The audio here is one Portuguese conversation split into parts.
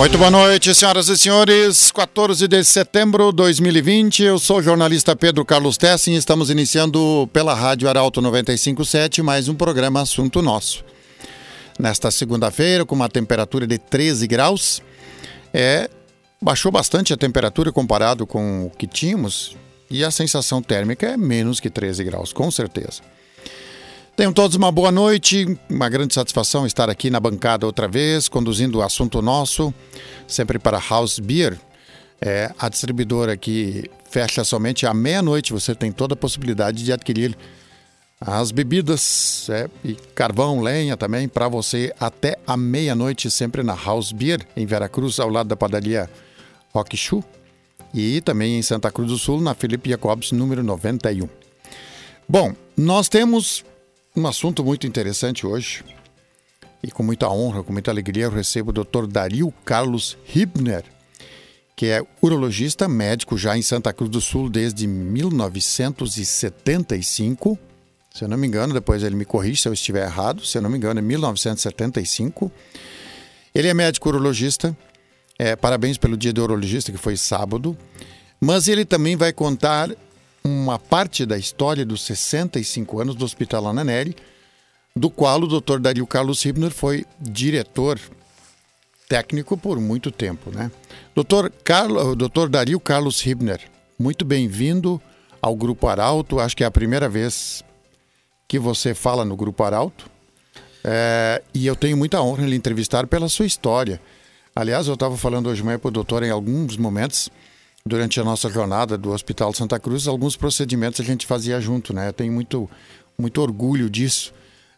Muito boa noite, senhoras e senhores. 14 de setembro de 2020. Eu sou o jornalista Pedro Carlos Tessin. Estamos iniciando pela Rádio Arauto 957 mais um programa Assunto Nosso. Nesta segunda-feira, com uma temperatura de 13 graus, é, baixou bastante a temperatura comparado com o que tínhamos e a sensação térmica é menos que 13 graus, com certeza. Tenham todos uma boa noite, uma grande satisfação estar aqui na bancada outra vez, conduzindo o assunto nosso, sempre para House Beer, é a distribuidora que fecha somente à meia-noite. Você tem toda a possibilidade de adquirir as bebidas é, e carvão, lenha também para você até a meia-noite, sempre na House Beer, em Veracruz, ao lado da padaria Rock Shoe. E também em Santa Cruz do Sul, na Felipe Jacobs, número 91. Bom, nós temos um assunto muito interessante hoje. E com muita honra, com muita alegria, eu recebo o Dr. Dario Carlos Hibner, que é urologista médico já em Santa Cruz do Sul desde 1975. Se eu não me engano, depois ele me corrige se eu estiver errado. Se eu não me engano, é 1975. Ele é médico urologista. É, parabéns pelo dia do urologista, que foi sábado. Mas ele também vai contar uma parte da história dos 65 anos do Hospital Ananeri, do qual o Dr. Dario Carlos Hibner foi diretor técnico por muito tempo, né? Dr. Carlo, Dr. Dario Carlos Hibner, muito bem-vindo ao Grupo Arauto. Acho que é a primeira vez que você fala no Grupo Arauto. É, e eu tenho muita honra em lhe entrevistar pela sua história. Aliás, eu estava falando hoje manhã para o doutor em alguns momentos durante a nossa jornada do Hospital Santa Cruz, alguns procedimentos a gente fazia junto, né? Eu tenho muito, muito orgulho disso.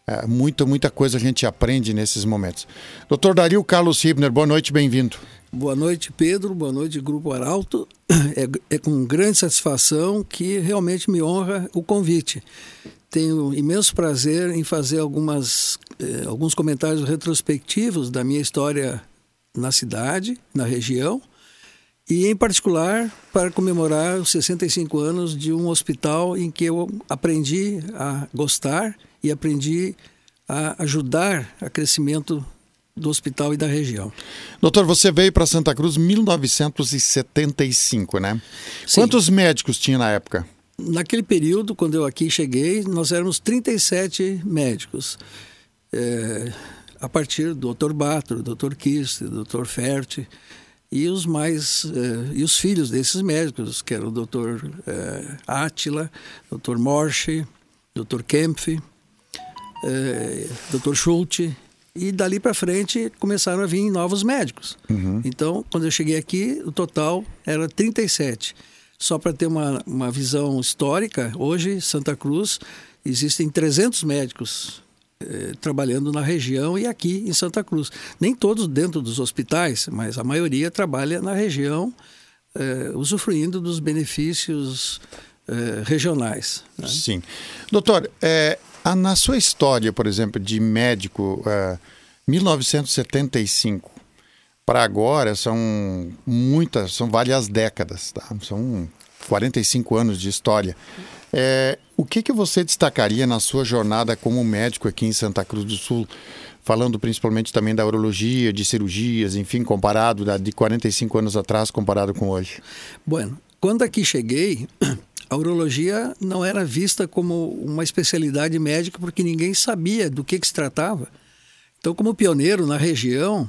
É, muita, muita coisa a gente aprende nesses momentos. Doutor Dario Carlos Hibner, boa noite, bem-vindo. Boa noite, Pedro. Boa noite, Grupo Arauto. É, é com grande satisfação que realmente me honra o convite. Tenho imenso prazer em fazer algumas, eh, alguns comentários retrospectivos da minha história na cidade, na região, e em particular para comemorar os 65 anos de um hospital em que eu aprendi a gostar e aprendi a ajudar a crescimento do hospital e da região. Doutor, você veio para Santa Cruz em 1975, né? Sim. Quantos médicos tinha na época? Naquele período, quando eu aqui cheguei, nós éramos 37 médicos. É, a partir do Dr. Batro, Dr. Kist, Dr. Ferti, e os mais eh, e os filhos desses médicos, que eram o Dr. Eh, Átila, Dr. Morche, Dr. Kempf, eh, Dr. Schulte, e dali para frente começaram a vir novos médicos. Uhum. Então, quando eu cheguei aqui, o total era 37. Só para ter uma, uma visão histórica, hoje, Santa Cruz, existem 300 médicos eh, trabalhando na região e aqui em Santa Cruz. Nem todos dentro dos hospitais, mas a maioria trabalha na região, eh, usufruindo dos benefícios eh, regionais. Né? Sim. Doutor, a, na sua história, por exemplo, de médico, 1975 para agora são muitas, são várias décadas, tá? São 45 anos de história. É, o que, que você destacaria na sua jornada como médico aqui em Santa Cruz do Sul, falando principalmente também da urologia, de cirurgias, enfim, comparado da, de 45 anos atrás, comparado com hoje? Bueno, quando aqui cheguei, a urologia não era vista como uma especialidade médica porque ninguém sabia do que, que se tratava. Então, como pioneiro na região,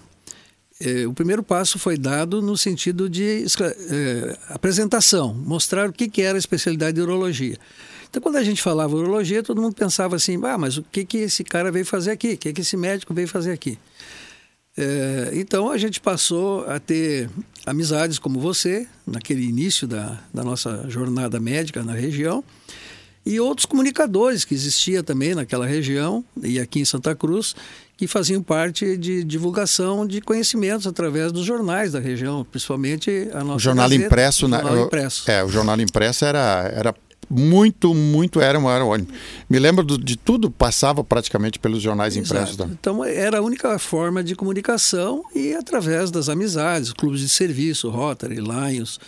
eh, o primeiro passo foi dado no sentido de eh, apresentação, mostrar o que, que era a especialidade de urologia. Então, quando a gente falava urologia, todo mundo pensava assim: ah, mas o que, que esse cara veio fazer aqui? O que, que esse médico veio fazer aqui? É, então, a gente passou a ter amizades como você, naquele início da, da nossa jornada médica na região, e outros comunicadores que existia também naquela região e aqui em Santa Cruz, que faziam parte de divulgação de conhecimentos através dos jornais da região, principalmente a nossa o jornal gazeta, impresso, o né? jornal impresso. É, o jornal impresso era, era muito, muito era, era Me lembro do, de tudo passava praticamente pelos jornais Exato. impressos. Da... Então era a única forma de comunicação e através das amizades, clubes de serviço, Rotary, Lions,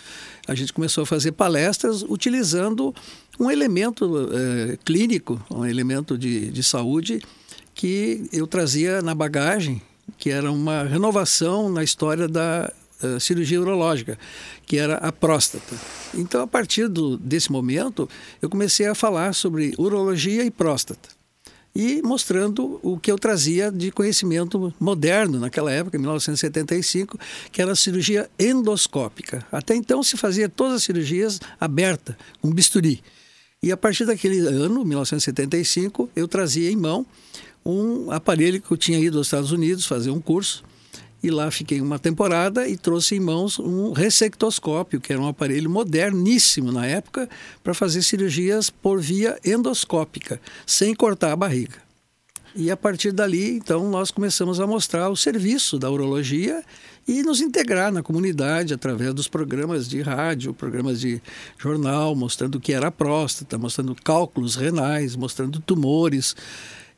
a gente começou a fazer palestras utilizando um elemento é, clínico, um elemento de, de saúde que eu trazia na bagagem que era uma renovação na história da uh, cirurgia urológica, que era a próstata. Então, a partir do, desse momento, eu comecei a falar sobre urologia e próstata e mostrando o que eu trazia de conhecimento moderno naquela época, em 1975, que era a cirurgia endoscópica. Até então se fazia todas as cirurgias aberta, com bisturi. E a partir daquele ano, 1975, eu trazia em mão um aparelho que eu tinha ido aos Estados Unidos fazer um curso e lá fiquei uma temporada e trouxe em mãos um ressectoscópio, que era um aparelho moderníssimo na época, para fazer cirurgias por via endoscópica, sem cortar a barriga. E a partir dali, então, nós começamos a mostrar o serviço da urologia e nos integrar na comunidade através dos programas de rádio, programas de jornal, mostrando o que era a próstata, mostrando cálculos renais, mostrando tumores.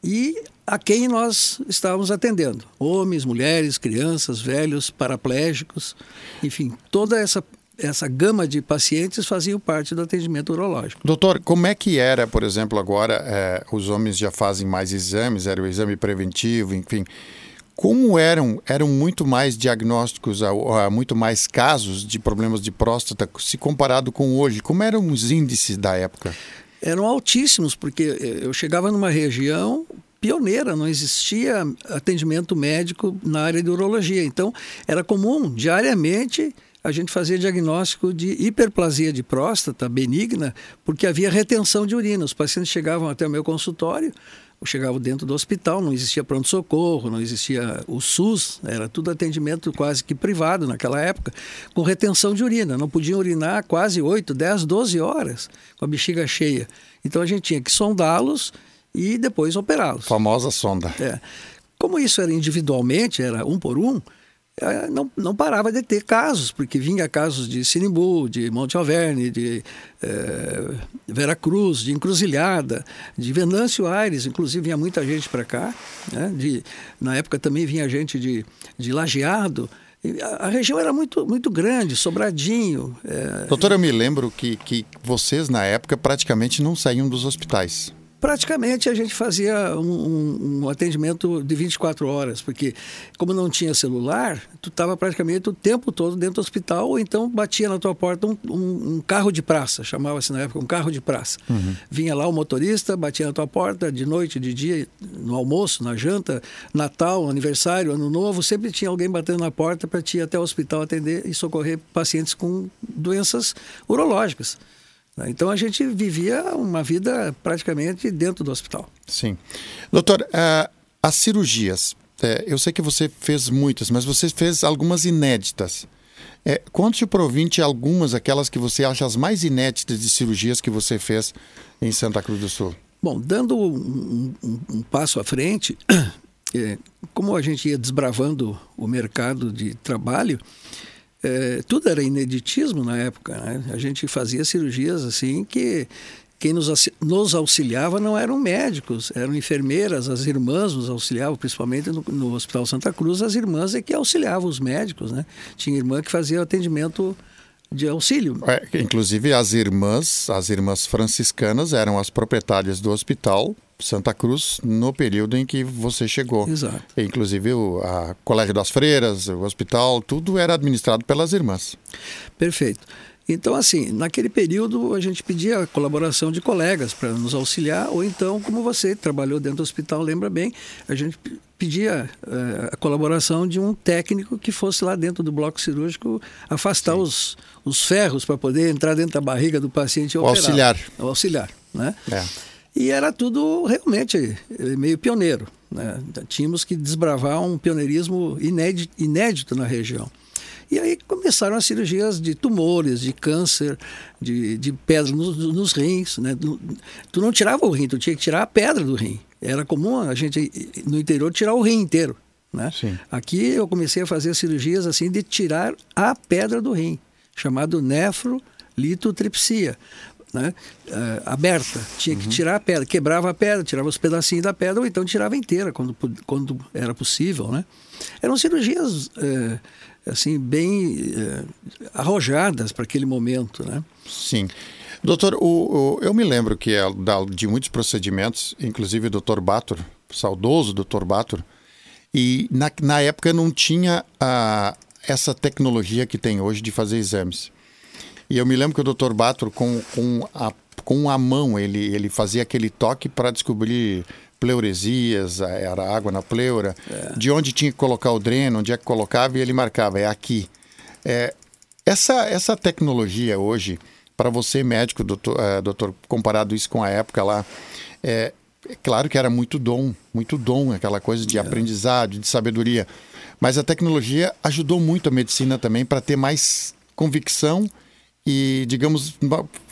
E a quem nós estávamos atendendo. Homens, mulheres, crianças, velhos, paraplégicos, enfim, toda essa essa gama de pacientes faziam parte do atendimento urológico. Doutor, como é que era, por exemplo, agora é, os homens já fazem mais exames, era o exame preventivo, enfim. Como eram, eram muito mais diagnósticos, muito mais casos de problemas de próstata se comparado com hoje? Como eram os índices da época? Eram altíssimos, porque eh, eu chegava numa região, pioneira, não existia atendimento médico na área de urologia. Então, era comum diariamente a gente fazer diagnóstico de hiperplasia de próstata benigna, porque havia retenção de urina. Os pacientes chegavam até o meu consultório, chegavam dentro do hospital, não existia pronto-socorro, não existia o SUS, era tudo atendimento quase que privado naquela época, com retenção de urina. Não podiam urinar quase 8, 10, 12 horas com a bexiga cheia. Então a gente tinha que sondá-los e depois operá-los. Famosa sonda. É. Como isso era individualmente, era um por um, não, não parava de ter casos, porque vinha casos de Sinimbu, de Monte Alverne, de é, Vera Cruz, de Encruzilhada, de Venâncio Aires, inclusive vinha muita gente para cá. Né? De, na época também vinha gente de, de Lajeado. A, a região era muito, muito grande, Sobradinho. É... Doutor, eu me lembro que, que vocês, na época, praticamente não saíam dos hospitais praticamente a gente fazia um, um, um, atendimento de 24 horas, porque como não tinha celular, tu estava praticamente o tempo todo dentro do hospital, ou então batia na tua porta um, um carro de praça, chamava-se na época um carro de praça. Uhum. Vinha lá o motorista, batia na tua porta de noite, de dia, no almoço, na janta, Natal, aniversário, Ano Novo, sempre tinha alguém batendo na porta para te ir até o hospital atender e socorrer pacientes com doenças urológicas. Né? Então a gente vivia uma vida praticamente dentro do hospital. Sim. Doutor, uh, as cirurgias, é, eu sei que você fez muitas, mas você fez algumas inéditas. É, conte para o algumas, aquelas que você acha as mais inéditas de cirurgias que você fez em Santa Cruz do Sul. Bom, dando um, um, um passo à frente, é, como a gente ia desbravando o mercado de trabalho, é, tudo era ineditismo na época. Né? A gente fazia cirurgias assim que quem nos, nos auxiliava não eram médicos, eram enfermeiras, as irmãs nos auxiliavam, principalmente no, no Hospital Santa Cruz, as irmãs é que auxiliavam os médicos, né? Tinha irmã que fazia atendimento de auxílio. É, inclusive as irmãs, as irmãs franciscanas eram as proprietárias do hospital Santa Cruz no período em que você chegou. Exato. Inclusive o a Colégio das Freiras, o hospital, tudo era administrado pelas irmãs. Perfeito. Então, assim, naquele período a gente pedia a colaboração de colegas para nos auxiliar, ou então, como você trabalhou dentro do hospital, lembra bem, a gente pedia uh, a colaboração de um técnico que fosse lá dentro do bloco cirúrgico afastar os, os ferros para poder entrar dentro da barriga do paciente e operar. Auxiliar. O auxiliar, né? É. E era tudo realmente meio pioneiro. Né? Tínhamos que desbravar um pioneirismo inédito, inédito na região. E aí começaram as cirurgias de tumores, de câncer, de, de pedra nos, nos rins. Né? Tu não tirava o rim, tu tinha que tirar a pedra do rim. Era comum a gente, no interior, tirar o rim inteiro. Né? Aqui eu comecei a fazer cirurgias assim de tirar a pedra do rim, chamado nefrolitotripsia né, uh, aberta. Tinha que uhum. tirar a pedra, quebrava a pedra, tirava os pedacinhos da pedra, ou então tirava inteira quando, quando era possível. Né? Eram cirurgias uh, assim bem uh, arrojadas para aquele momento. Né? Sim. Doutor, o, o, eu me lembro que é de muitos procedimentos, inclusive o doutor Bator, saudoso doutor Bator, E na, na época não tinha a, essa tecnologia que tem hoje de fazer exames. E eu me lembro que o Dr. Batro, com, com, a, com a mão, ele, ele fazia aquele toque para descobrir pleuresias, era água na pleura, é. de onde tinha que colocar o dreno, onde é que colocava, e ele marcava, é aqui. É, essa, essa tecnologia hoje, para você médico, doutor, é, doutor, comparado isso com a época lá, é, é, claro que era muito dom, muito dom, aquela coisa de é. aprendizado, de sabedoria. Mas a tecnologia ajudou muito a medicina também para ter mais convicção e, digamos,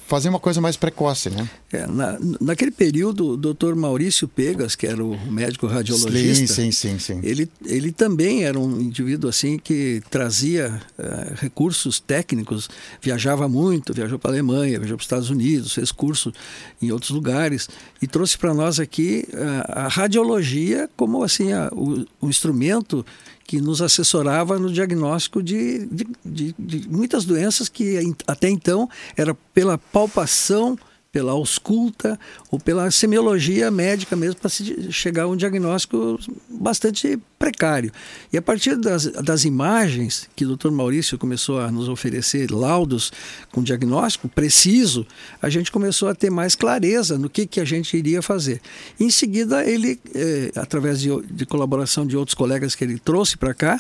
fazer uma coisa mais precoce, né? É, na, naquele período, o doutor Maurício Pegas, que era o médico radiologista, sim, sim, sim, sim. Ele, ele também era um indivíduo assim que trazia uh, recursos técnicos, viajava muito, viajou para a Alemanha, viajou para os Estados Unidos, fez curso em outros lugares e trouxe para nós aqui uh, a radiologia como assim a, o, o instrumento que nos assessorava no diagnóstico de, de, de, de muitas doenças que até então era pela palpação pela ausculta ou pela semiologia médica mesmo para se chegar a um diagnóstico bastante precário. E a partir das, das imagens que o Dr. Maurício começou a nos oferecer laudos com diagnóstico preciso, a gente começou a ter mais clareza no que, que a gente iria fazer. Em seguida, ele, eh, através de, de colaboração de outros colegas que ele trouxe para cá,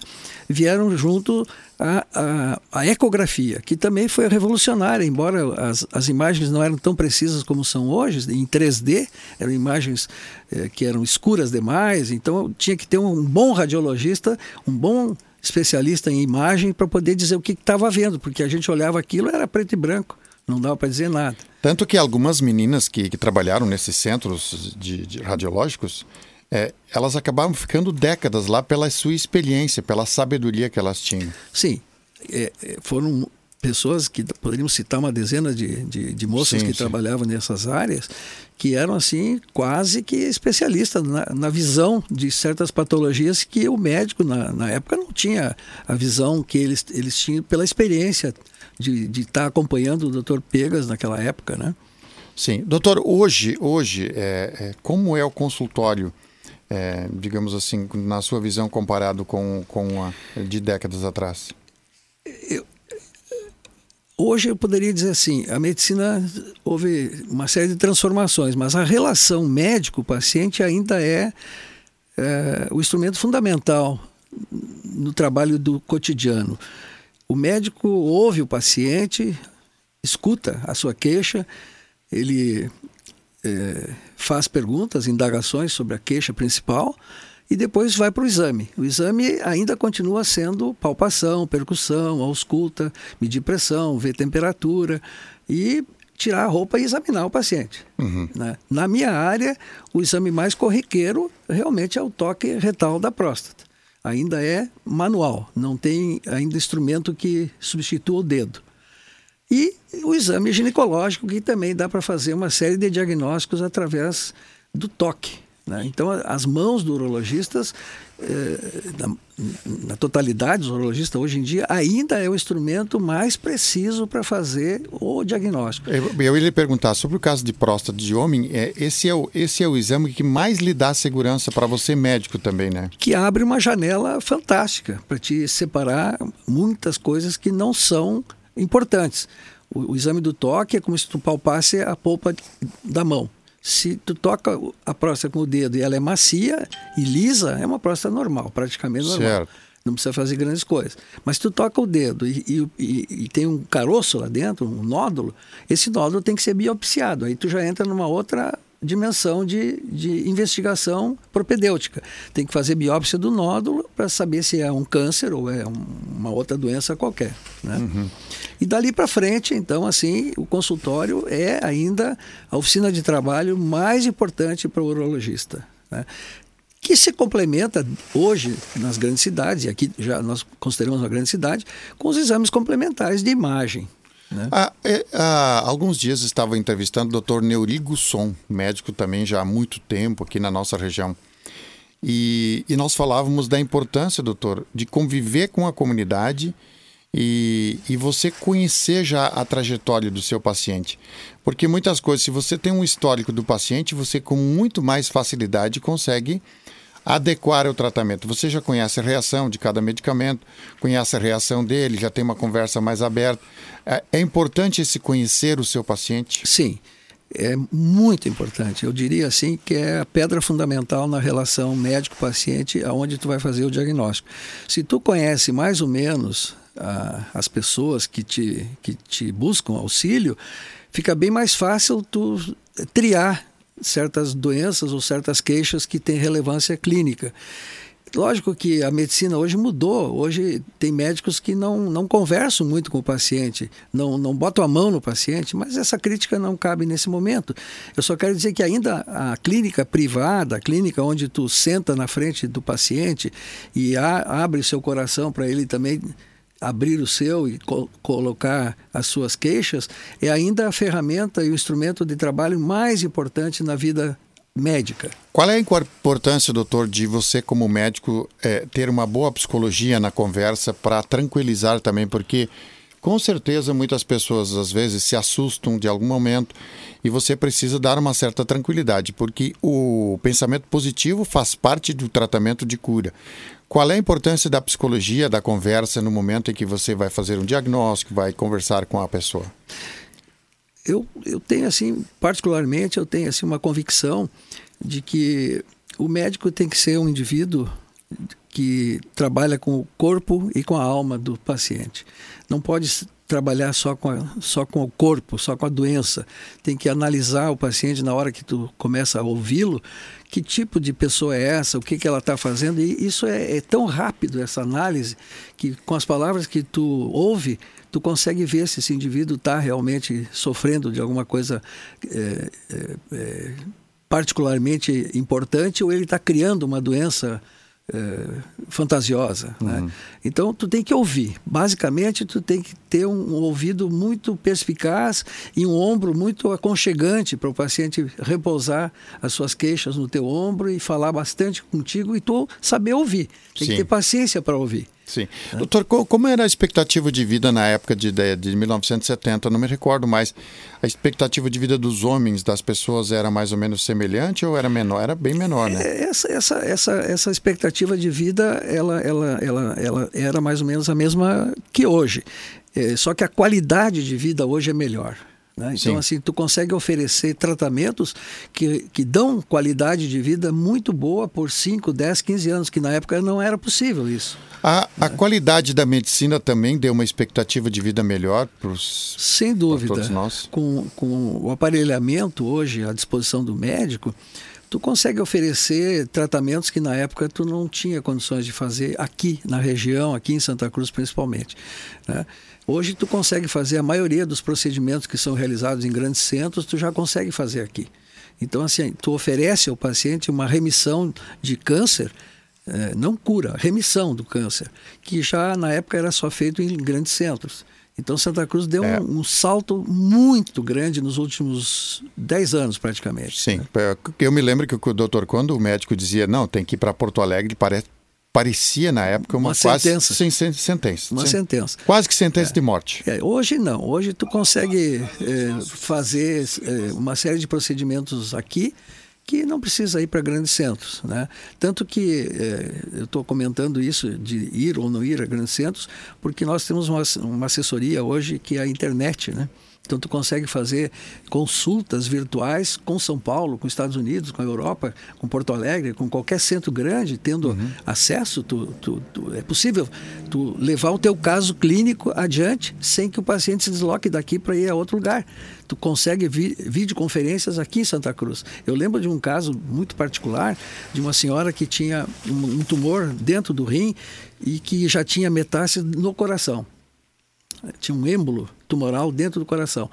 vieram junto a, a, a, ecografia, que também foi revolucionária, embora as, as imagens não eram tão precisas como são hoje, em 3D, eram imagens eh, que eram escuras demais, então tinha que ter um bom radiologista, um bom especialista em imagem para poder dizer o que estava vendo, porque a gente olhava aquilo era preto e branco, não dava para dizer nada. Tanto que algumas meninas que, que trabalharam nesses centros de, de radiológicos, é, elas acabavam ficando décadas lá pela sua experiência, pela sabedoria que elas tinham. Sim, é, é foram pessoas que poderíamos citar uma dezena de, de, de moças sim, que sim. trabalhavam nessas áreas que eram assim quase que especialistas na, na, visão de certas patologias que o médico na, na, época não tinha a visão que eles, eles tinham pela experiência de, de estar acompanhando o Dr. Pegas naquela época, né? Sim, doutor, hoje, hoje é, é, como é o consultório é, digamos assim, na sua visão comparado com, com a de décadas atrás? Eu, hoje eu poderia dizer assim, a medicina houve uma série de transformações, mas a relação médico-paciente ainda é, é o instrumento fundamental no trabalho do cotidiano. O médico ouve o paciente, escuta a sua queixa, ele é, faz perguntas, indagações sobre a queixa principal e depois vai para o exame. O exame ainda continua sendo palpação, percussão, ausculta, medir pressão, ver temperatura e tirar a roupa e examinar o paciente. Uhum. Né? Na minha área, o exame mais corriqueiro realmente é o toque retal da próstata. Ainda é manual, não tem ainda instrumento que substitua o dedo. E o exame ginecológico, que também dá para fazer uma série de diagnósticos através do toque. Né? Então, as mãos do urologistas, eh, na, na, totalidade dos urologistas hoje em dia, ainda é o instrumento mais preciso para fazer o diagnóstico. Eu, eu ia lhe perguntar sobre o caso de próstata de homem. É, esse, é o, esse é o exame que mais lhe dá segurança para você, médico também, né? Que abre uma janela fantástica para te separar muitas coisas que não são importantes. O, o, exame do toque é como se tu palpasse a polpa da mão. Se tu toca a próstata com o dedo e ela é macia e lisa, é uma próstata normal, praticamente normal. Certo. Não precisa fazer grandes coisas. Mas se tu toca o dedo e, e, e, e, tem um caroço lá dentro, um nódulo, esse nódulo tem que ser biopsiado. Aí tu já entra numa outra dimensão de, de investigação propedêutica. Tem que fazer biópsia do nódulo para saber se é um câncer ou é um, uma outra doença qualquer. Né? Uhum. E dali para frente, então, assim, o consultório é ainda a oficina de trabalho mais importante para o urologista. Né? que se complementa hoje nas grandes cidades, e aqui já nós consideramos uma grande cidade, com os exames complementares de imagem. Né? Há, é, há, alguns dias estava entrevistando o Dr. Neuri Gusson, médico também já há muito tempo aqui na nossa região. E, e nós falávamos da importância, doutor, de conviver com a comunidade e, e você conhecer já a trajetória do seu paciente. Porque muitas coisas, se você tem um histórico do paciente, você com muito mais facilidade consegue adequar o tratamento. Você já conhece a reação de cada medicamento, conhece a reação dele, já tem uma conversa mais aberta. É, é importante esse conhecer o seu paciente? Sim é muito importante. Eu diria assim que é a pedra fundamental na relação médico-paciente, aonde tu vai fazer o diagnóstico. Se tu conhece mais ou menos ah, as pessoas que te, que te buscam auxílio, fica bem mais fácil tu triar certas doenças ou certas queixas que têm relevância clínica. Lógico que a medicina hoje mudou. Hoje tem médicos que não, não conversam muito com o paciente, não, não botam a mão no paciente, mas essa crítica não cabe nesse momento. Eu só quero dizer que ainda a clínica privada, a clínica onde tu senta na frente do paciente e a, abre seu coração para ele também abrir o seu e co colocar as suas queixas, é ainda a ferramenta e o instrumento de trabalho mais importante na vida médica. Qual é a importância, doutor, de você, como médico, é, ter uma boa psicologia na conversa para tranquilizar também? Porque, com certeza, muitas pessoas às vezes se assustam de algum momento e você precisa dar uma certa tranquilidade, porque o pensamento positivo faz parte do tratamento de cura. Qual é a importância da psicologia, da conversa, no momento em que você vai fazer um diagnóstico, vai conversar com a pessoa? eu, eu tenho assim, particularmente, eu tenho assim uma convicção de que o médico tem que ser um indivíduo que trabalha com o corpo e com a alma do paciente. Não pode trabalhar só com, a, só com o corpo, só com a doença. Tem que analisar o paciente na hora que tu começa a ouvi-lo, que tipo de pessoa é essa, o que, que ela está fazendo. E isso é, é, tão rápido, essa análise, que com as palavras que tu ouve, tu consegue ver se esse indivíduo está realmente sofrendo de alguma coisa é, é, é particularmente importante ou ele está criando uma doença é, fantasiosa. Né? Uhum. Né? Então, tu tem que ouvir. Basicamente, tu tem que ter um, um ouvido muito perspicaz e um ombro muito aconchegante para o paciente repousar as suas queixas no teu ombro e falar bastante contigo e tu saber ouvir. Tem Sim. que ter paciência para ouvir. Sim. É. Doutor, como era a expectativa de vida na época de, de 1970? não me recordo mais. A expectativa de vida dos homens, das pessoas, era mais ou menos semelhante ou era menor? Era bem menor, né? É, essa, essa, essa, essa expectativa de vida, ela, ela, ela, ela era mais ou menos a mesma que hoje. É, só que a qualidade de vida hoje é melhor. Né? Então, Sim. assim, tu consegue oferecer tratamentos que, que dão qualidade de vida muito boa por 5, 10, 15 anos, que na época não era possível isso. A, né? a qualidade da medicina também deu uma expectativa de vida melhor para os Sem dúvida. todos nós? Com, com o aparelhamento hoje à disposição do médico, tu consegue oferecer tratamentos que na época tu não tinha condições de fazer aqui na região, aqui em Santa Cruz principalmente. Né? Hoje tu consegue fazer a maioria dos procedimentos que são realizados em grandes centros, tu já consegue fazer aqui. Então, assim, tu oferece ao paciente uma remissão de câncer, é, não cura, remissão do câncer, que já na época era só feito em grandes centros. Então Santa Cruz deu é. um, um, salto muito grande nos últimos 10 anos, praticamente. Sim. Né? Eu me lembro que o doutor, quando o médico dizia, não, tem que ir para Porto Alegre, parece, parecia na época uma, uma quase sentença. Sem, sentença. Uma sentença. Quase que sentença é. de morte. É, hoje não. Hoje tu consegue é, fazer é, uma série de procedimentos aqui que não precisa ir para grandes centros. Né? Tanto que é, eu estou comentando isso de ir ou não ir a grandes centros, porque nós temos uma, uma assessoria hoje que é a internet. Né? Então, tu consegue fazer consultas virtuais com São Paulo, com Estados Unidos, com a Europa, com Porto Alegre, com qualquer centro grande, tendo uhum. acesso. Tu, tu, tu, é possível tu levar o teu caso clínico adiante sem que o paciente se desloque daqui para ir a outro lugar. Tu consegue vi, videoconferências aqui em Santa Cruz. Eu lembro de um caso muito particular de uma senhora que tinha um, um tumor dentro do rim e que já tinha metástase no coração tinha um êmbolo tumoral dentro do coração.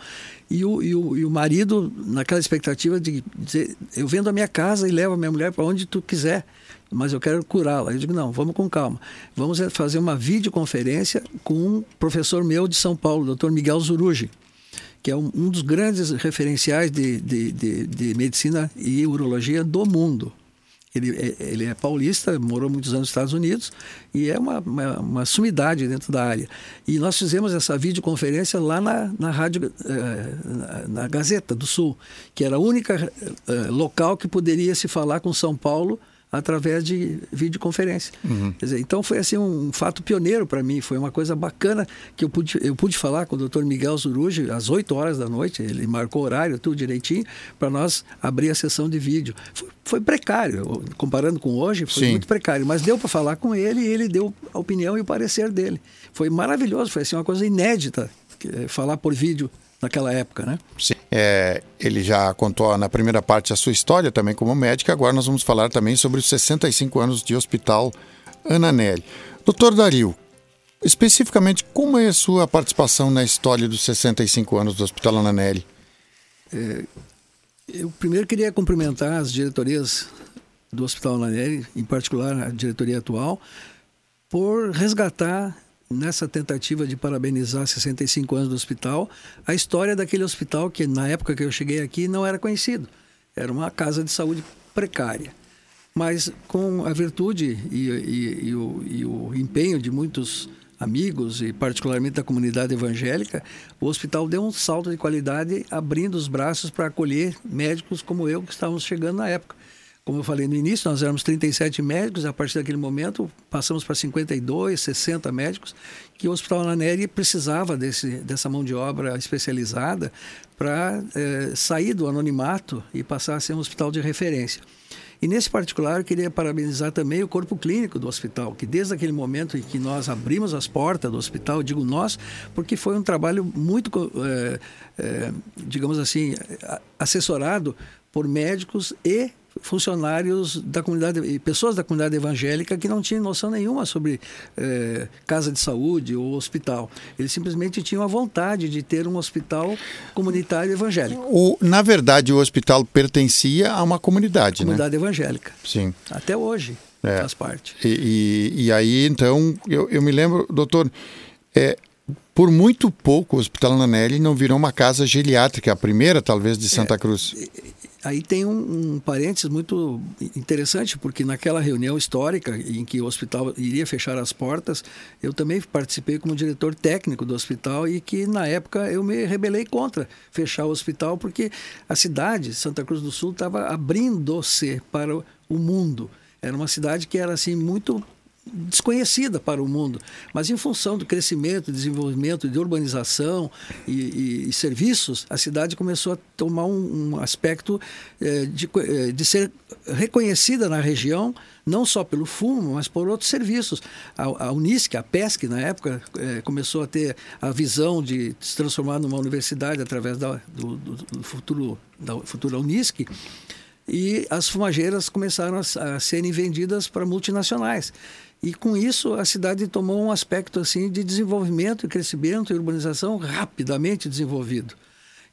E o, e o, e o marido, naquela expectativa de dizer: eu vendo a minha casa e levo a minha mulher para onde tu quiser, mas eu quero curá-la. Eu digo: não, vamos com calma. Vamos fazer uma videoconferência com um professor meu de São Paulo, doutor Miguel Zurugi, que é um, um dos grandes referenciais de, de, de, de medicina e urologia do mundo. Ele é, ele é paulista, morou muitos anos nos Estados Unidos e é uma, uma, uma, sumidade dentro da área. E nós fizemos essa videoconferência lá na, na rádio, eh, na, na, Gazeta do Sul, que era a única eh, local que poderia se falar com São Paulo através de videoconferência. Uhum. Dizer, então foi assim um fato pioneiro para mim, foi uma coisa bacana que eu pude, eu pude falar com o Dr. Miguel Zurugi às 8 horas da noite, ele marcou o horário, tudo direitinho, para nós abrir a sessão de vídeo. Foi, foi precário, comparando com hoje, foi Sim. muito precário, mas deu para falar com ele e ele deu a opinião e o parecer dele. Foi maravilhoso, foi assim uma coisa inédita é, falar por vídeo naquela época, né? Sim. É, ele já contou na primeira parte a sua história também como médico. Agora nós vamos falar também sobre os 65 anos de Hospital Ananelli. Doutor Dario, especificamente, como é a sua participação na história dos 65 anos do Hospital Ananelli? É, eu primeiro queria cumprimentar as diretorias do Hospital Ananelli, em particular a diretoria atual, por resgatar nessa tentativa de parabenizar 65 anos do hospital, a história daquele hospital que na época que eu cheguei aqui não era conhecido. Era uma casa de saúde precária. Mas com a virtude e, e, e, o, e o empenho de muitos amigos e particularmente da comunidade evangélica, o hospital deu um salto de qualidade, abrindo os braços para acolher médicos como eu que estávamos chegando na época. Como eu falei no início, nós éramos 37 médicos, a partir daquele momento passamos para 52, 60 médicos, que o Hospital Ananeri precisava desse, dessa mão de obra especializada para é, sair do anonimato e passar a ser um hospital de referência. E nesse particular, eu queria parabenizar também o corpo clínico do hospital, que desde aquele momento em que nós abrimos as portas do hospital, digo nós, porque foi um trabalho muito, é, é, digamos assim, assessorado por médicos e funcionários da comunidade e pessoas da comunidade evangélica que não tinham noção nenhuma sobre eh, casa de saúde ou hospital. Eles simplesmente tinham a vontade de ter um hospital comunitário evangélico. O, na verdade, o hospital pertencia a uma comunidade, né? comunidade né? evangélica. Sim. Até hoje é. faz parte. E, e, e, aí, então, eu, eu me lembro, doutor, é, por muito pouco o Hospital Nanelli não virou uma casa geriátrica, a primeira, talvez, de Santa é, Cruz. Aí tem um, um parênteses muito interessante, porque naquela reunião histórica em que o hospital iria fechar as portas, eu também participei como diretor técnico do hospital e que na época eu me rebelei contra fechar o hospital, porque a cidade, Santa Cruz do Sul, estava abrindo-se para o mundo. Era uma cidade que era assim muito desconhecida para o mundo, mas em função do crescimento, desenvolvimento de urbanização e, e, e serviços, a cidade começou a tomar um, um aspecto eh, de, eh, de ser reconhecida na região, não só pelo fumo, mas por outros serviços. A, a Unisc, a PESC, na época, eh, começou a ter a visão de se transformar numa universidade através da, do, do, futuro, da futura Unisc e as fumageiras começaram a serem vendidas para multinacionais. E com isso a cidade tomou um aspecto assim de desenvolvimento, crescimento e urbanização rapidamente desenvolvido.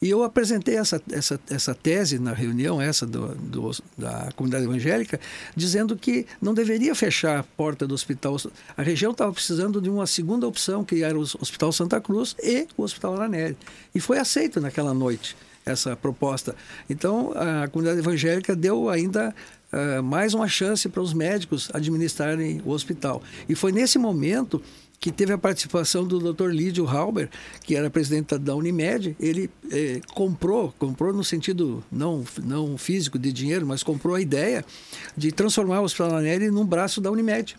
E eu apresentei essa, essa, essa tese na reunião, essa do, do, da comunidade evangélica, dizendo que não deveria fechar a porta do hospital. A região estava precisando de uma segunda opção, que era o Hospital Santa Cruz e o Hospital Aranelli. E foi aceito naquela noite essa proposta. Então, a comunidade evangélica deu ainda uh, mais uma chance para os médicos administrarem o hospital. E foi nesse momento que teve a participação do Dr. Lídio Halber, que era presidente da Unimed. Ele eh, comprou, comprou no sentido não, não físico de dinheiro, mas comprou a ideia de transformar o Hospital Anelli num braço da Unimed.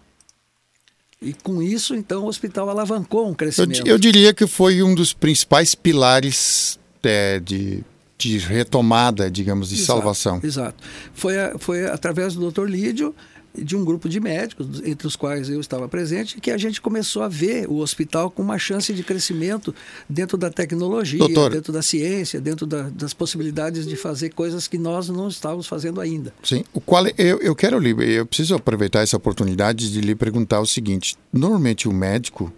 E com isso, então, o hospital alavancou um crescimento. Eu, eu diria que foi um dos principais pilares é, de de retomada, digamos, de exato, salvação. Exato. Foi, a, foi através do Dr. Lídio, de um grupo de médicos, entre os quais eu estava presente, que a gente começou a ver o hospital com uma chance de crescimento dentro da tecnologia, Doutor, dentro da ciência, dentro da, das possibilidades de fazer coisas que nós não estávamos fazendo ainda. Sim. O qual eu, eu quero lhe, eu preciso aproveitar essa oportunidade de lhe perguntar o seguinte: normalmente o médico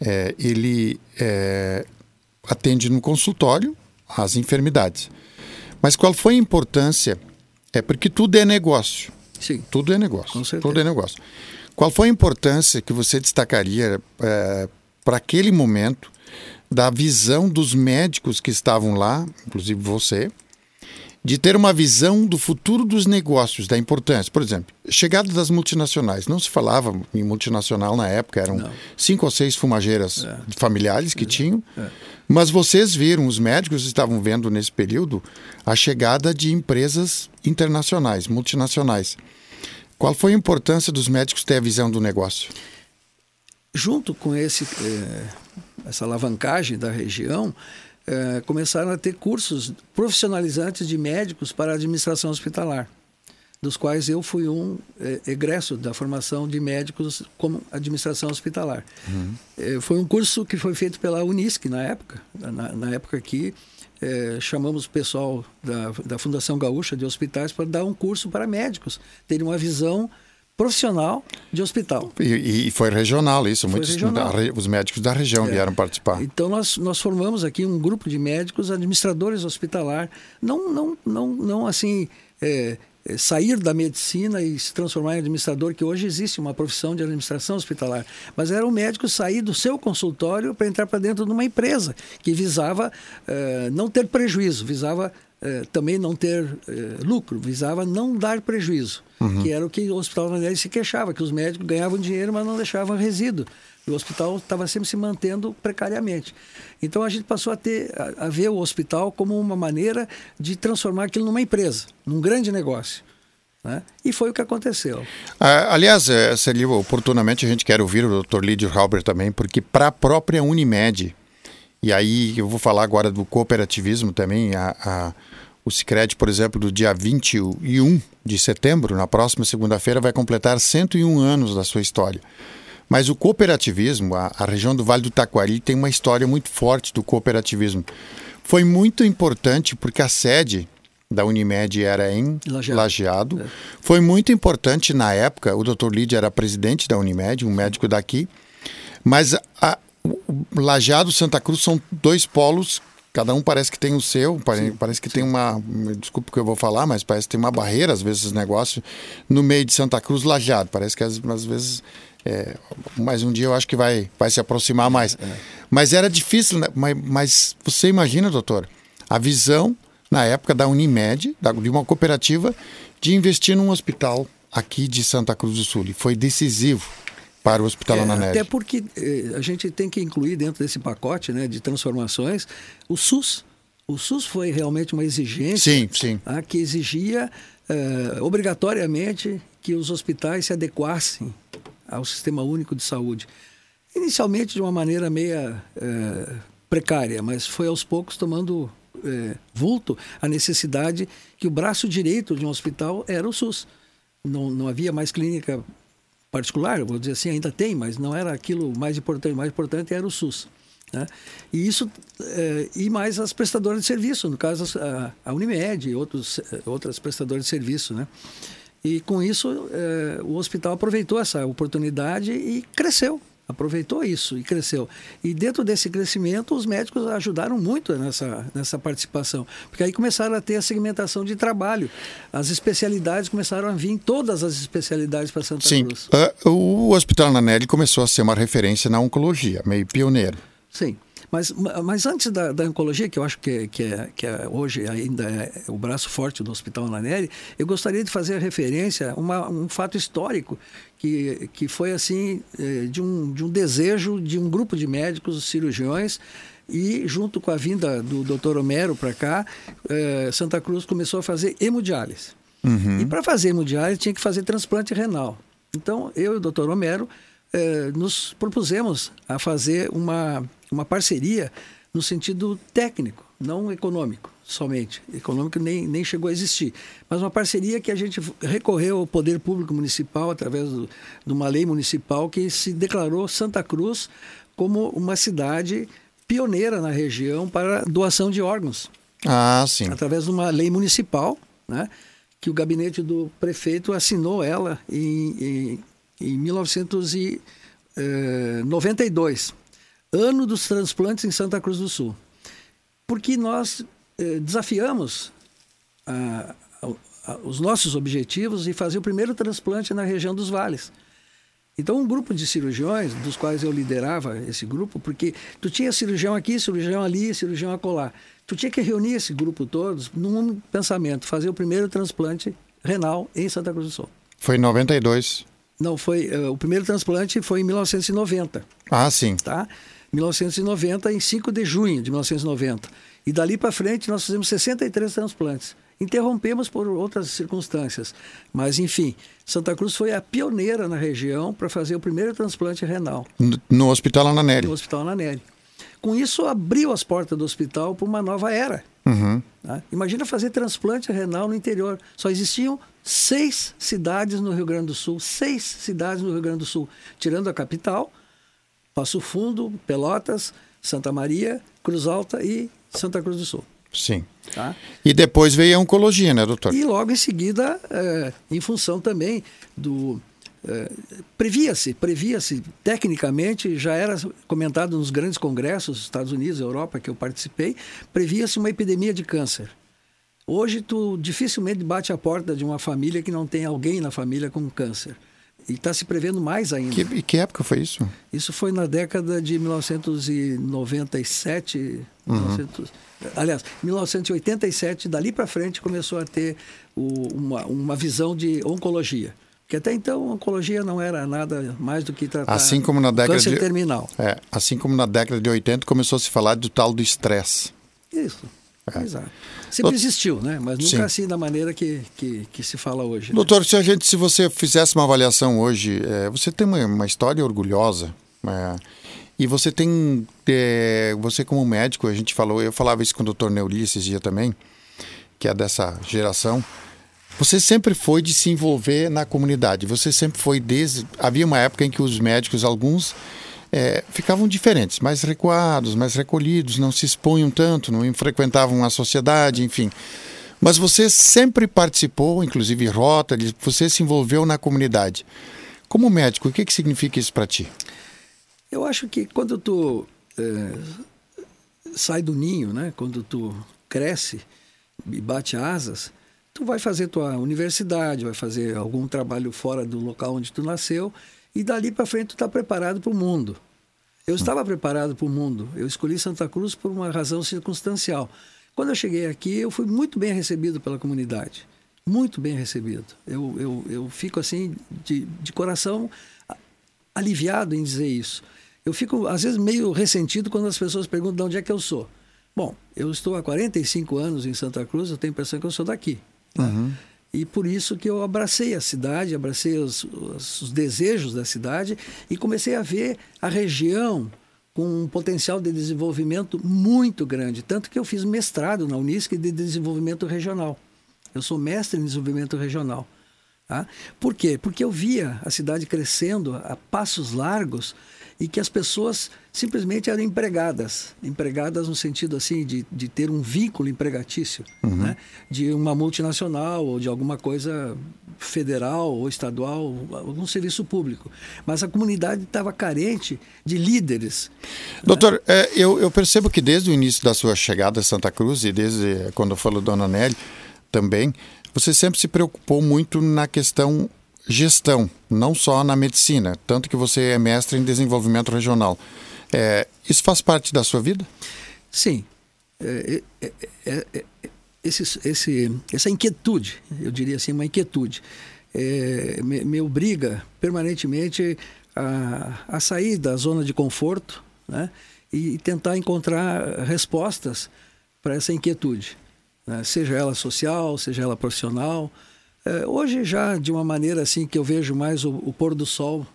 é, ele é, atende no consultório as enfermidades. Mas qual foi a importância? É porque tudo é negócio. Sim. Tudo é negócio. Com certeza. Tudo é negócio. Qual foi a importância que você destacaria é, para aquele momento da visão dos médicos que estavam lá, inclusive você, de ter uma visão do futuro dos negócios, da importância. Por exemplo, chegada das multinacionais. Não se falava em multinacional na época, eram Não. cinco ou seis fumageiras é. familiares que é. tinham. É. Mas vocês viram, os médicos estavam vendo nesse período a chegada de empresas internacionais, multinacionais. Qual foi a importância dos médicos ter a visão do negócio? Junto com esse, eh, essa alavancagem da região, eh, começaram a ter cursos profissionalizantes de médicos para a administração hospitalar, dos quais eu fui um eh, egresso da formação de médicos como administração hospitalar. Uhum. Eh, foi um curso que foi feito pela Unisc na época, na, na época que é, chamamos o pessoal da, da Fundação Gaúcha de Hospitais para dar um curso para médicos, terem uma visão profissional de hospital. E, e foi regional isso, foi muitos regional. Da, os médicos da região é. vieram participar. Então nós, nós formamos aqui um grupo de médicos administradores hospitalar, não não não não assim é, é, sair da medicina e se transformar em administrador, que hoje existe uma profissão de administração hospitalar, mas era o médico sair do seu consultório para entrar para dentro de uma empresa que visava uh, não ter prejuízo, visava uh, também não ter uh, lucro, visava não dar prejuízo, uhum. que era o que o Hospital Vanelli se queixava, que os médicos ganhavam dinheiro, mas não deixavam resíduo. E o hospital estava sempre se mantendo precariamente. Então a gente passou a ter a, a, ver o hospital como uma maneira de transformar aquilo numa empresa, num grande negócio. Né? E foi o que aconteceu. Ah, aliás, é, seria oportunamente a gente quer ouvir o Dr. Lídio Halber também, porque para a própria Unimed, e aí eu vou falar agora do cooperativismo também, a, a o Sicredi, por exemplo, do dia 21 de setembro, na próxima segunda-feira, vai completar 101 anos da sua história. Mas o cooperativismo, a, a, região do Vale do Taquari tem uma história muito forte do cooperativismo. Foi muito importante porque a sede da Unimed era em Lajeado. Lajeado. É. Foi muito importante na época, o Dr. Lídia era presidente da Unimed, um médico daqui. Mas a, Lajeado e Santa Cruz são dois polos Cada um parece que tem o seu, parece, sim, parece que sim. tem uma. Desculpa o que eu vou falar, mas parece que tem uma barreira, às vezes, os negócios no meio de Santa Cruz Lajeado. Parece que às, às vezes é, mais um dia eu acho que vai, vai se aproximar mais. É. Mas era difícil, né? mas, mas, você imagina, doutor, a visão na época da Unimed, da, de uma cooperativa, de investir num hospital aqui de Santa Cruz do Sul. E foi decisivo para o Hospital é, Ananelli. Até porque eh, a gente tem que incluir dentro desse pacote né, de transformações o SUS. O SUS foi realmente uma exigência sim, sim. Tá, que exigia eh, obrigatoriamente que os hospitais se adequassem ao Sistema Único de Saúde. Inicialmente de uma maneira meia é, precária, mas foi aos poucos tomando vulto a necessidade que o braço direito de um hospital era o SUS. Não, não havia mais clínica particular, vou dizer assim, ainda tem, mas não era aquilo mais importante. O mais importante era o SUS. Né? E isso é, e mais as prestadoras de serviço, no caso a, a Unimed e outros, outras prestadoras de serviço, né? E com isso, é, o hospital aproveitou essa oportunidade e cresceu. Aproveitou isso e cresceu. E dentro desse crescimento, os médicos ajudaram muito nessa, nessa participação. Porque aí começaram a ter a segmentação de trabalho. As especialidades começaram a vir, todas as especialidades para Santa Sim. Cruz. Sim. Uh, o Hospital Nanelli começou a ser uma referência na oncologia, meio pioneiro. Sim. Mas, mas antes da, da oncologia, que eu acho que, que, é, que é, hoje ainda é o braço forte do Hospital Nanelli, eu gostaria de fazer referência a uma, um fato histórico que, que foi assim eh, de um, de um desejo de um grupo de médicos cirurgiões e junto com a vinda do Dr. Homero para cá, eh, Santa Cruz começou a fazer hemodiálise. Uhum. E para fazer hemodiálise tinha que fazer transplante renal. Então eu e o Dr. Homero eh, nos propusemos a fazer uma uma parceria no sentido técnico, não econômico somente. Econômico nem, nem chegou a existir. Mas uma parceria que a gente recorreu ao poder público municipal através do, de uma lei municipal que se declarou Santa Cruz como uma cidade pioneira na região para doação de órgãos. Ah, sim. Através de uma lei municipal, né, que o gabinete do prefeito assinou ela em, em, em 1992 ano dos transplantes em Santa Cruz do Sul. Porque nós eh, desafiamos a, a, a, os nossos objetivos e fazer o primeiro transplante na região dos vales. Então, um grupo de cirurgiões, dos quais eu liderava esse grupo, porque tu tinha cirurgião aqui, cirurgião ali, cirurgião acolá. Tu tinha que reunir esse grupo todos num pensamento, fazer o primeiro transplante renal em Santa Cruz do Sul. Foi em 92. Não, foi. Uh, o primeiro transplante foi em 1990. Ah, sim. Tá? 1990, em 5 de junho de 1990. E dali para frente nós fizemos 63 transplantes. Interrompemos por outras circunstâncias. Mas, enfim, Santa Cruz foi a pioneira na região para fazer o primeiro transplante renal. No, Hospital Ananelli. No Hospital Ananelli. Com isso, abriu as portas do hospital para uma nova era. Uhum. Tá? Imagina fazer transplante renal no interior. Só existiam seis cidades no Rio Grande do Sul. Seis cidades no Rio Grande do Sul. Tirando a capital, Passo Fundo, Pelotas, Santa Maria, Cruz Alta e Santa Cruz do Sul. Sim. Tá? E depois veio a oncologia, né, doutor? E logo em seguida, é, em função também do. É, previa-se, previa-se, tecnicamente, já era comentado nos grandes congressos, Estados Unidos, Europa, que eu participei, previa-se uma epidemia de câncer. Hoje, tu dificilmente bate a porta de uma família que não tem alguém na família com câncer. E está se prevendo mais ainda. Que, e que época foi isso? Isso foi na década de 1997, Uhum. 1900, aliás, 1987, dali para frente começou a ter o, uma, uma visão de oncologia. Porque até então a oncologia não era nada mais do que tratar Assim como na década câncer de- terminal. É, assim como na década de 80 começou a se falar do tal do estresse. Isso. Exato. Sempre existiu, né? Mas nunca É. Sim. assim da maneira que, que, que se fala hoje. né? Doutor, se a gente, se você fizesse uma avaliação hoje, é, você tem uma, uma história orgulhosa, é, e você tem, é, você como médico, a gente falou, eu falava isso com o doutor Neuri esses dias também, que é dessa geração, você sempre foi de se envolver na comunidade, você sempre foi desde, havia uma época em que os médicos, alguns, é, ficavam diferentes, mais recuados, mais recolhidos, não se expunham tanto, não frequentavam a sociedade, enfim. Mas você sempre participou, inclusive rota, você se envolveu na comunidade. Como médico, o que, que significa isso para ti? Eu acho que quando tu eh, sai do ninho, né? Quando tu cresce e bate asas, tu vai fazer tua universidade, vai fazer algum trabalho fora do local onde tu nasceu e dali para frente tu está preparado para o mundo. Eu estava preparado para o mundo. Eu escolhi Santa Cruz por uma razão circunstancial. Quando eu cheguei aqui, eu fui muito bem recebido pela comunidade. Muito bem recebido. Eu, eu, eu fico assim, de, de coração aliviado em dizer isso. Eu fico, às vezes, meio ressentido quando as pessoas perguntam de onde é que eu sou. Bom, eu estou há 45 anos em Santa Cruz, eu tenho a impressão que eu sou daqui. né? E por isso que eu abracei a cidade, abracei os, os- os desejos da cidade e comecei a ver a região com um potencial de desenvolvimento muito grande. Tanto que eu fiz mestrado na Unisc de desenvolvimento regional. Eu sou mestre em desenvolvimento regional. Tá? Por quê? Porque eu via a cidade crescendo a passos largos e que as pessoas simplesmente eram empregadas. Empregadas no sentido assim de, de ter um vínculo empregatício, né? de uma multinacional ou de alguma coisa federal ou estadual, algum serviço público. Mas a comunidade estava carente de líderes. Doutor, é, eu, eu percebo que desde o início da sua chegada a Santa Cruz e desde quando eu falo Dona Nelly também, você sempre se preocupou muito na questão gestão, não só na medicina, tanto que você é mestre em desenvolvimento regional. É, isso faz parte da sua vida? Sim. É, é, é, é, esse, esse, essa inquietude, eu diria assim, uma inquietude, é, me, me obriga permanentemente a, a sair da zona de conforto né, e tentar encontrar respostas para essa inquietude, né, seja ela social, seja ela profissional. É, hoje já de uma maneira assim que eu vejo mais o, o pôr do sol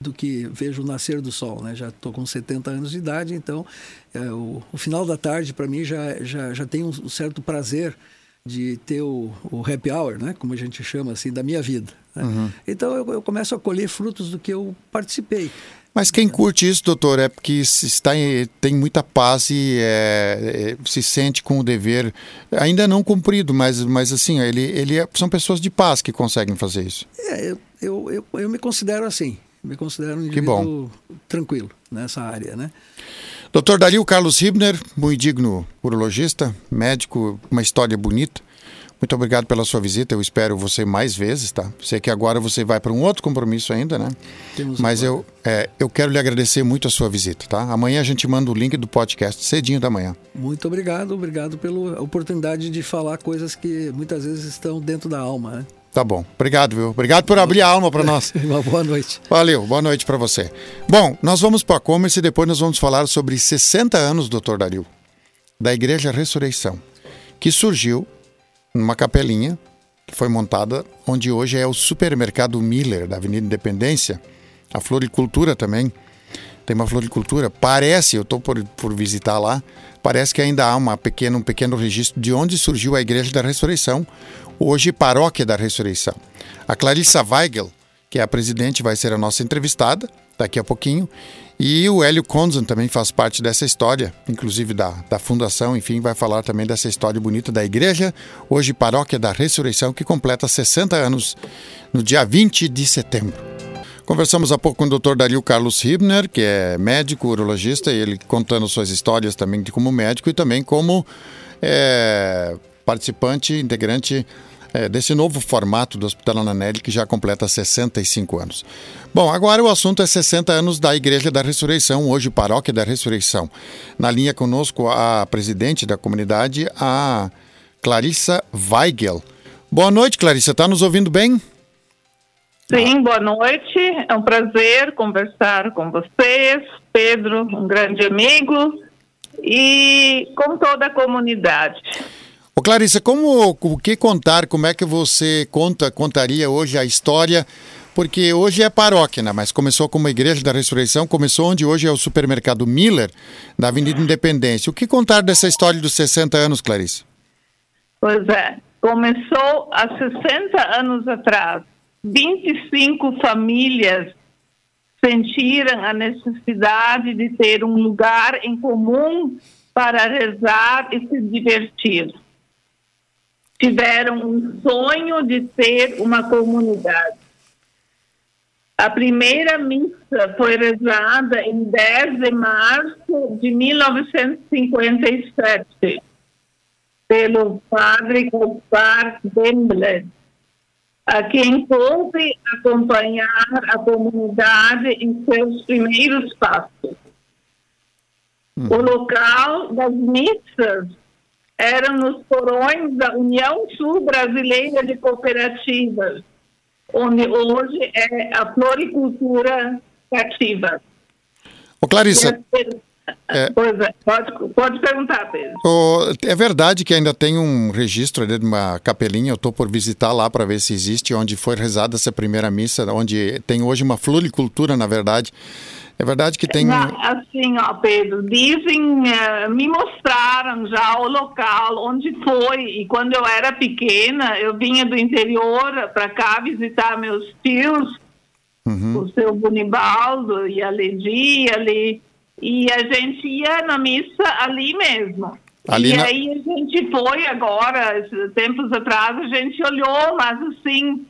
do que vejo o nascer do sol, né? Já estou com 70 anos de idade, então é, o, o final da tarde para mim já, já, já tem um, certo prazer de ter o, o happy hour, né? Como a gente chama assim, da minha vida. né? Então eu, eu começo a colher frutos do que eu participei. Mas quem curte isso, doutor, é porque está em- tem muita paz e é, é, se sente com o dever, ainda não cumprido, mas, mas assim, ele, ele é- são pessoas de paz que conseguem fazer isso. É, eu, eu, eu, eu me considero assim, me considero um indivíduo tranquilo nessa área, né? Doutor Dario Carlos Hibner, muito digno urologista, médico, uma história bonita. Muito obrigado pela sua visita. Eu espero você mais vezes, tá? Sei que agora você vai para um outro compromisso ainda, né? Temos Mas eu, é, eu quero lhe agradecer muito a sua visita, tá? Amanhã a gente manda o link do podcast cedinho da manhã. Muito obrigado, obrigado pela oportunidade de falar coisas que muitas vezes estão dentro da alma, né? Tá bom. Obrigado, viu? Obrigado por abrir a alma para nós. Uma boa noite. Valeu, boa noite para você. Bom, nós vamos para a commerce e depois nós vamos falar sobre 60 anos, doutor Dario, da Igreja Ressurreição, que surgiu numa capelinha que foi montada onde hoje é o supermercado Miller da Avenida Independência, a floricultura também. Tem uma floricultura. Parece, eu estou por, por visitar lá, parece que ainda há uma pequena, um pequeno registro de onde surgiu a Igreja da Ressurreição, hoje Paróquia da Ressurreição. A Clarissa Weigel, que é a presidente, vai ser a nossa entrevistada daqui a pouquinho. E o Hélio Konzan também faz parte dessa história, inclusive da, da fundação, enfim, vai falar também dessa história bonita da igreja, hoje Paróquia da Ressurreição, que completa 60 anos no dia 20 de setembro. Conversamos há pouco com o Dr. Dario Carlos Hibner, que é médico, urologista, e ele contando suas histórias também de como médico e também como é, participante, integrante é, desse novo formato do Hospital Ananelli, que já completa 65 anos. Bom, agora o assunto é 60 anos da Igreja da Ressurreição, hoje Paróquia da Ressurreição. Na linha conosco a presidente da comunidade, a Clarissa Weigel. Boa noite, Clarissa. Está nos ouvindo bem? Sim, boa noite. É um prazer conversar com vocês, Pedro, um grande amigo, e com toda a comunidade. Ô Clarissa, como o que contar? Como é que você conta, contaria hoje a história? Porque hoje é paróquia, né? mas começou como Igreja da Ressurreição, começou onde hoje é o supermercado Miller, da Avenida Independência. O que contar dessa história dos 60 anos, Clarissa? Pois é, começou há 60 anos atrás. 25 famílias sentiram a necessidade de ter um lugar em comum para rezar e se divertir tiveram um sonho de ter uma comunidade. A primeira missa foi rezada em 10 de março de 1957 pelo padre Gaspar Dembler, a quem coube acompanhar a comunidade em seus primeiros passos. Hum. O local das missas eram nos porões da União Sul Brasileira de Cooperativas, onde hoje é a floricultura cativa. Ô Clarissa. É, pois é, pode, pode perguntar, Pedro. é verdade que ainda tem um registro de uma capelinha, eu estou por visitar lá para ver se existe, onde foi rezada essa primeira missa, onde tem hoje uma floricultura, na verdade. É verdade que tem. Assim, ó, Pedro, dizem, uh, me mostraram já o local onde foi. E quando eu era pequena, eu vinha do interior para cá visitar meus tios, uhum. o seu Bonibaldo e a Ledi ali. E a gente ia na missa ali mesmo. Ali e na... aí a gente foi agora, tempos atrás, a gente olhou, mas assim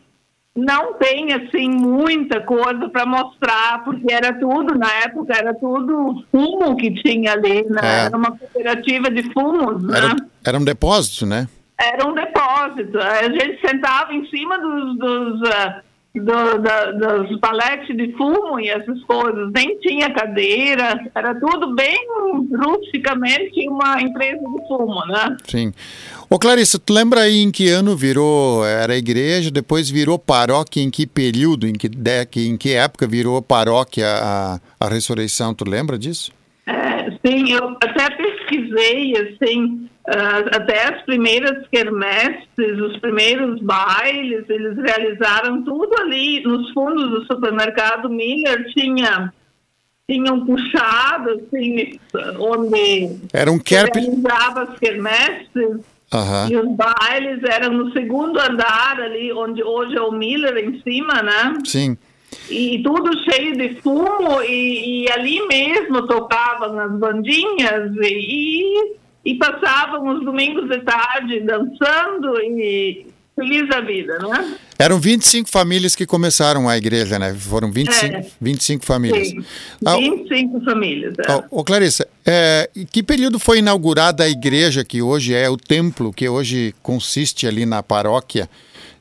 não tem assim muita coisa para mostrar, porque era tudo, na época, era tudo fumo que tinha ali, né? É. Era uma cooperativa de fumos, né? Era, era um depósito, né? Era um depósito. A gente sentava em cima dos, dos, uh, do, da, dos paletes de fumo e essas coisas. Nem tinha cadeira, era tudo bem rusticamente uma empresa de fumo, né? Sim. Ô Clarissa, tu lembra aí em que ano virou, era igreja, depois virou paróquia, em que período, em que, em que época virou paróquia a, a ressurreição, tu lembra disso? É, sim, eu até pesquisei, assim, até as primeiras quermesses, os primeiros bailes, eles realizaram tudo ali nos fundos do supermercado Miller, tinha tinham puxado, assim, onde Era um kerp... realizava as quermesses, Uhum. E os bailes eram no segundo andar ali, onde hoje é o Miller em cima, né? Sim. E tudo cheio de fumo, e, e ali mesmo tocavam as bandinhas e, e passavam os domingos de tarde dançando e feliz da vida, não é? Eram 25 famílias que começaram a igreja, né? Foram 25, é, 25 famílias. Sim, 25 ah, famílias. É. Ô, oh, Clarissa, é, que período foi inaugurada a igreja, que hoje é o templo, que hoje consiste ali na paróquia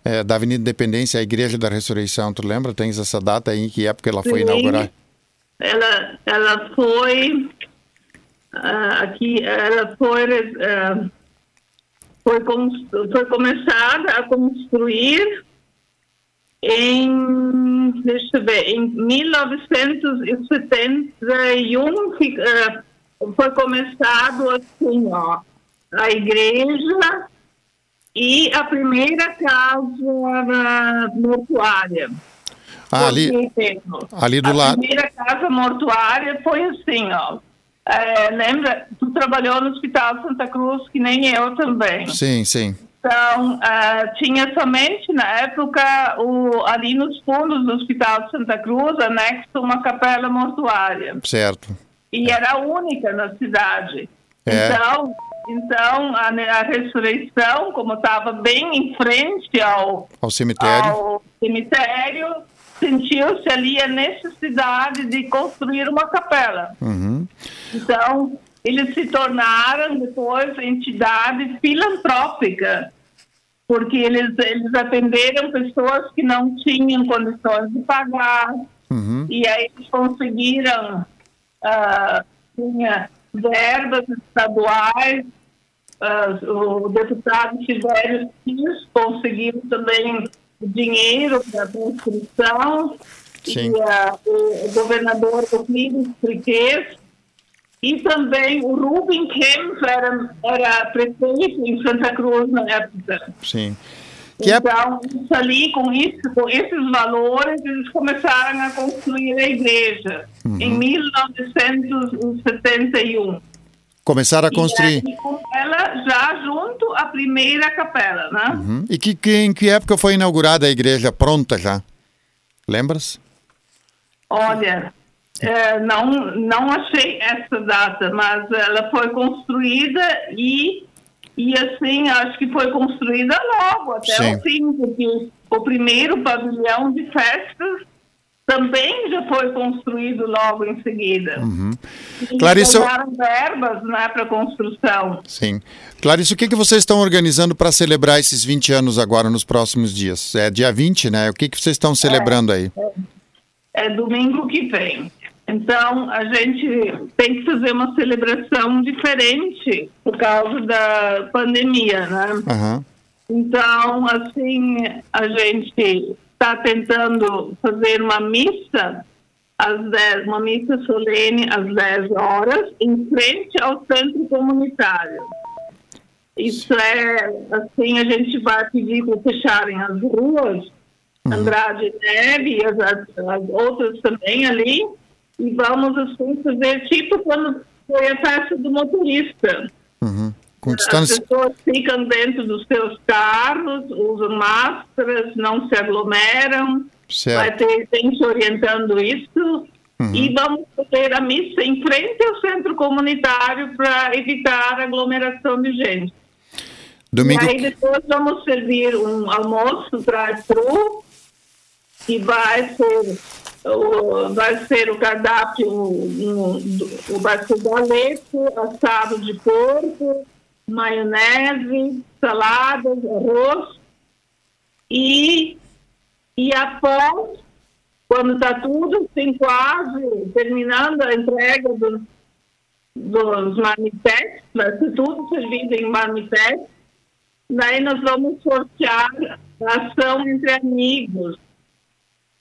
é, da Avenida Independência, a Igreja da Ressurreição? Tu lembra? Tens essa data aí? Em que época ela foi Sim, inaugurada? Ela, ela foi. Uh, aqui, ela foi. Uh, foi, foi começada a construir em, deixa eu ver, em 1971 eh, foi começado assim, ó, a igreja e a primeira casa mortuária. Ah, ali, ali do a lado. A primeira casa mortuária foi assim, ó. É, lembra, tu trabalhou no Hospital Santa Cruz, que nem eu também. Sim, sim. Então, uh, tinha somente, na época, o, ali nos fundos do Hospital de Santa Cruz, anexo uma capela mortuária. Certo. E era a única na cidade. É. Então, então a, a ressurreição, como estava bem em frente ao, ao cemitério, ao cemitério sentiu-se ali a necessidade de construir uma capela. Uhum. Então, eles se tornaram depois entidade filantrópica, porque eles, eles atenderam pessoas que não tinham condições de pagar, uhum. e aí eles conseguiram uh, tinha verbas estaduais, uh, o deputado Tibério Cis conseguiu também dinheiro para a construção, Sim. e uh, o governador Euclides Friquez e também o Rubem Kempf era, era prefeito em Santa Cruz na época. Sim. Que então, é... ali, com, isso, com esses valores, eles começaram a construir a igreja uhum. em 1971. Começaram a construir. E aí, com ela já junto à primeira capela, né? Uhum. E que, que, em que época foi inaugurada a igreja pronta já? Lembras? Olha, é, não, não achei essa data, mas ela foi construída e, e assim, acho que foi construída logo, até Sim. o fim, porque o primeiro pavilhão de festas também já foi construído logo em seguida. Uhum. E Clarice, verbas né, para construção. Sim. Clarice, o que, que vocês estão organizando para celebrar esses 20 anos agora, nos próximos dias? É dia 20, né? O que, que vocês estão celebrando aí? É, é domingo que vem. Então, a gente tem que fazer uma celebração diferente por causa da pandemia, né? Uhum. Então, assim, a gente está tentando fazer uma missa às 10, uma missa solene às 10 horas, em frente ao centro comunitário. Isso é, assim, a gente vai pedir para fecharem as ruas. Andrade Neve e as, as, as outras também ali, e vamos assim fazer tipo quando foi a festa do motorista. Uhum. As pessoas ficam dentro dos seus carros, usam máscaras, não se aglomeram. Vai Certo. ter gente orientando isso. Uhum. E vamos fazer a missa em frente ao centro comunitário para evitar aglomeração de gente. Domingo. E aí depois vamos servir um almoço drive-thru que vai ser o, vai ser o cardápio, um, um, vai ser boleto, assado de porco, maionese, saladas, arroz e, e após, quando está tudo assim, quase terminando a entrega dos, dos marmitex, vai ser tudo servido em marmitex, daí nós vamos sortear a ação entre amigos.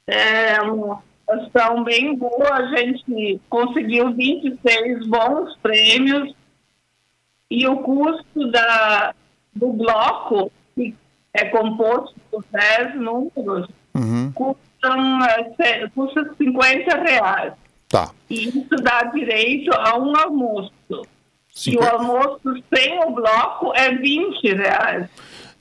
É uma ação bem boa, a gente conseguiu 26 bons prêmios e o custo da, do bloco, que é composto por 10 números, Uhum. custam, é, custa 50 reais. Tá. E isso dá direito a um almoço. E o almoço sem o bloco é 20 reais.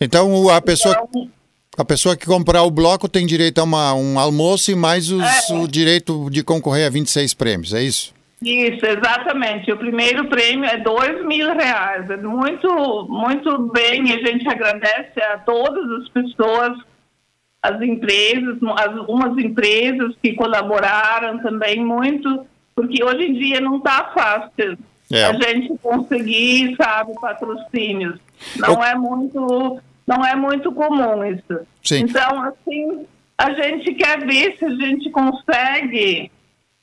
Então a pessoa, Então, a pessoa que comprar o bloco tem direito a uma, um almoço e mais os- É. o direito de concorrer a 26 prêmios, é isso? Isso, exatamente. O primeiro prêmio é dois mil reais. É muito, muito bem. A gente agradece a todas as pessoas, as empresas, algumas empresas que colaboraram também muito, porque hoje em dia não está fácil É. a gente conseguir, sabe, patrocínios. Não é muito, não é muito comum isso. Sim. Então, assim, a gente quer ver se a gente consegue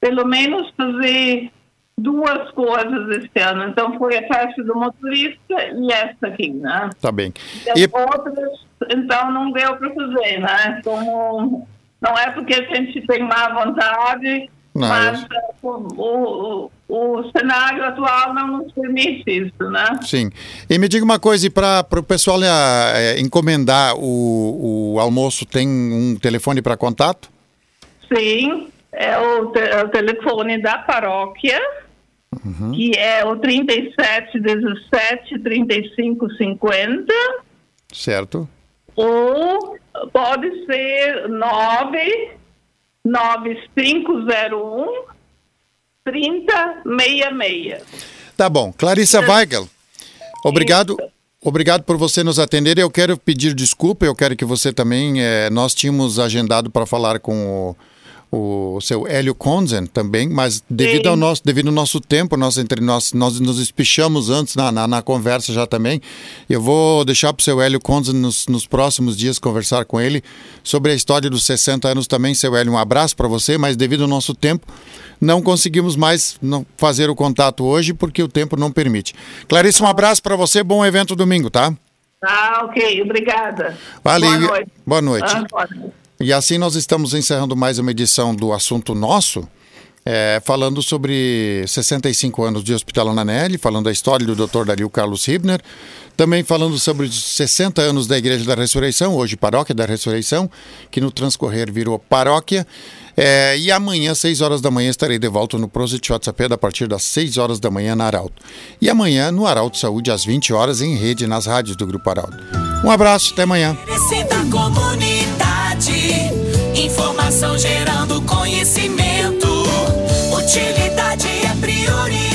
pelo menos fazer duas coisas esse ano. Então foi a festa do motorista e essa aqui, né? Tá bem. E as E, outras, então não deu para fazer, né? Como não é porque a gente tem má vontade Não, mas eu... o, o, o, cenário atual não nos permite isso, né? Sim. E me diga uma coisa, para o pessoal é, encomendar o, o almoço, tem um telefone para contato? Sim, é o, te, é o telefone da paróquia, uhum. que é o 37 17 35 50. Certo. Ou pode ser 9 9501 3066. Tá bom. Clarissa Weigel, obrigado. Obrigado por você nos atender. Eu quero pedir desculpa, eu quero que você também. É, nós tínhamos agendado para falar com o o seu Hélio Konzen também, mas devido Sim. ao nosso, devido ao nosso tempo, nós entre nós, nós nos espichamos antes na, na, na conversa já também. Eu vou deixar para o seu Hélio Konzen nos, nos próximos dias conversar com ele sobre a história dos 60 anos também. Seu Hélio, um abraço para você, mas devido ao nosso tempo, não conseguimos mais não fazer o contato hoje porque o tempo não permite. Clarice, um abraço para você, bom evento domingo, tá? Ah, ok, obrigada. Vale. Boa noite. Boa noite. Ah, boa noite. E assim nós estamos encerrando mais uma edição do Assunto Nosso, é, falando sobre 65 anos de Hospital Ananelli, falando da história do Dr. Dario Carlos Hibner, também falando sobre os 60 anos da Igreja da Ressurreição, hoje Paróquia da Ressurreição, que no transcorrer virou paróquia. É, e amanhã, às 6 horas da manhã, estarei de volta no Prosit WhatsApp a partir das 6 horas da manhã na Arauto. E amanhã no Arauto Saúde, às 20 horas, em rede nas rádios do Grupo Arauto. Um abraço, até amanhã. Cidade. Informação gerando conhecimento. Utilidade é prioridade.